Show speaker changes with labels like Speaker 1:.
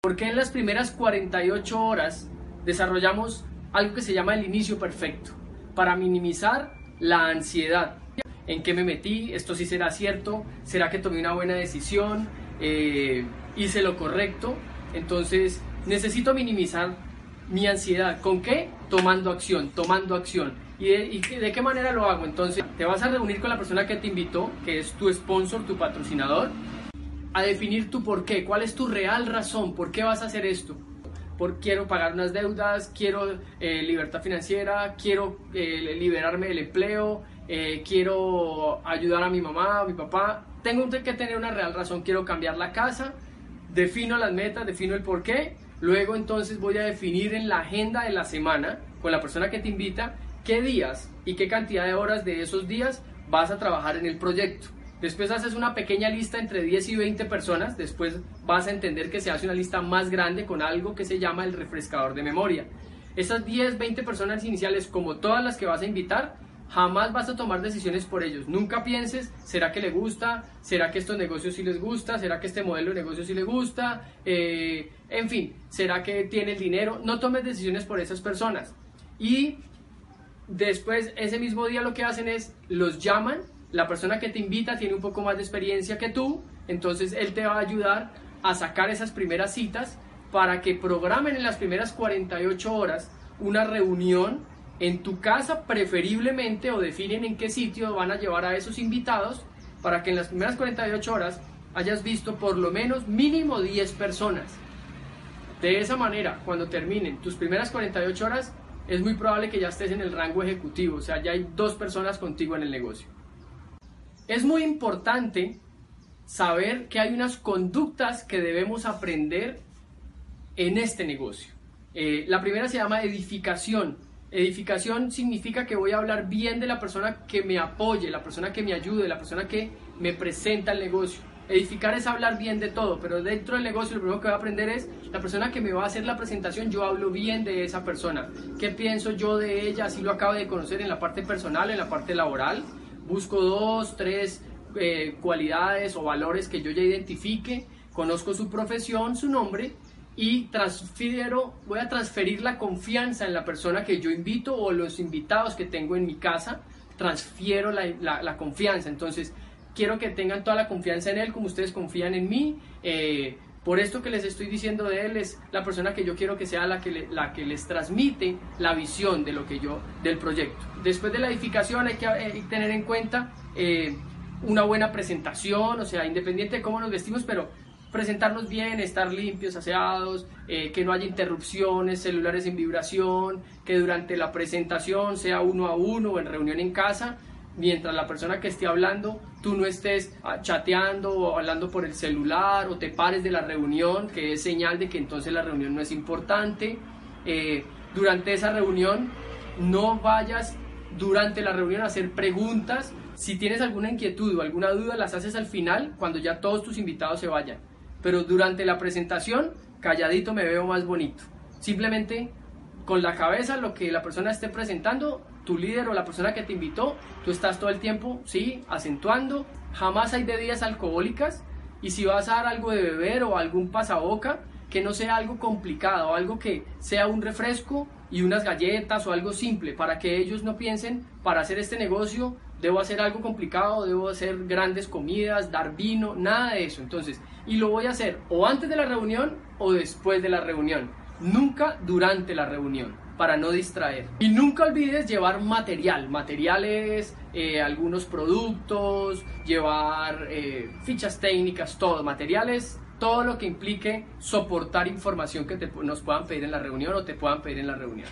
Speaker 1: Porque en las primeras 48 horas desarrollamos algo que se llama el inicio perfecto, para minimizar la ansiedad. ¿En qué me metí? ¿Esto sí será cierto? ¿Será que tomé una buena decisión? Eh, ¿Hice lo correcto? Entonces necesito minimizar mi ansiedad. ¿Con qué? Tomando acción, tomando acción. ¿Y de, de, qué manera lo hago? Entonces, te vas a reunir con la persona que te invitó, que es tu sponsor, tu patrocinador, a definir tu por qué, cuál es tu real razón, por qué vas a hacer esto. Por, quiero pagar unas deudas, quiero eh, libertad financiera, quiero eh, liberarme del empleo, eh, quiero ayudar a mi mamá, a mi papá. Tengo que tener una real razón, quiero cambiar la casa, defino las metas, defino el por qué. Luego entonces voy a definir en la agenda de la semana con la persona que te invita qué días y qué cantidad de horas de esos días vas a trabajar en el proyecto. Después haces una pequeña lista entre 10 y 20 personas, después vas a entender que se hace una lista más grande con algo que se llama el refrescador de memoria. Esas 10, 20 personas iniciales, como todas las que vas a invitar, jamás vas a tomar decisiones por ellos. Nunca pienses, ¿será que le gusta? ¿Será que estos negocios sí les gusta? ¿Será que este modelo de negocio sí le gusta? Eh, en fin, ¿será que tiene dinero? No tomes decisiones por esas personas. Y después, ese mismo día lo que hacen es, los llaman la persona que te invita tiene un poco más de experiencia que tú, entonces él te va a ayudar a sacar esas primeras citas para que programen en las primeras 48 horas una reunión en tu casa preferiblemente o definen en qué sitio van a llevar a esos invitados para que en las primeras 48 horas hayas visto por lo menos mínimo 10 personas. De esa manera, cuando terminen tus primeras 48 horas, es muy probable que ya estés en el rango ejecutivo, o sea, ya hay dos personas contigo en el negocio. Es muy importante saber que hay unas conductas que debemos aprender en este negocio. Eh, la primera se llama edificación. Edificación significa que voy a hablar bien de la persona que me apoye, la persona que me ayude, la persona que me presenta el negocio. Edificar es hablar bien de todo, pero dentro del negocio lo primero que voy a aprender es la persona que me va a hacer la presentación, yo hablo bien de esa persona. ¿Qué pienso yo de ella? Así lo acabo de conocer en la parte personal, en la parte laboral busco dos, tres eh, cualidades o valores que yo ya identifique, conozco su profesión, su nombre y transfiero, voy a transferir la confianza en la persona que yo invito o los invitados que tengo en mi casa, transfiero la, la, confianza. Entonces, quiero que tengan toda la confianza en él como ustedes confían en mí. Eh, por esto que les estoy diciendo de él es la persona que yo quiero que sea la que, la que les transmite la visión de lo que yo, del proyecto. Después de la edificación hay que eh, tener en cuenta eh, una buena presentación, o sea, independiente de cómo nos vestimos, pero presentarnos bien, estar limpios, aseados, eh, que no haya interrupciones, celulares en vibración, que durante la presentación sea uno a uno o en reunión en casa, mientras la persona que esté hablando, tú no estés ah, chateando o hablando por el celular o te pares de la reunión, que es señal de que entonces la reunión no es importante. Eh, durante esa reunión, no vayas durante la reunión a hacer preguntas. Si tienes alguna inquietud o alguna duda, las haces al final, cuando ya todos tus invitados se vayan. Pero durante la presentación, calladito me veo más bonito. Simplemente con la cabeza lo que la persona esté presentando, tu líder o la persona que te invitó, tú estás todo el tiempo, sí, acentuando, jamás hay bebidas alcohólicas. Y si vas a dar algo de beber o algún pasaboca, que no sea algo complicado, algo que sea un refresco y unas galletas o algo simple, para que ellos no piensen, para hacer este negocio debo hacer algo complicado, debo hacer grandes comidas, dar vino, nada de eso. Entonces, y lo voy a hacer o antes de la reunión o después de la reunión, nunca durante la reunión para no distraer. Y nunca olvides llevar material, materiales, eh, algunos productos, llevar eh, fichas técnicas, todo, materiales, todo lo que implique soportar información que nos puedan pedir en la reunión o te puedan pedir en la reunión.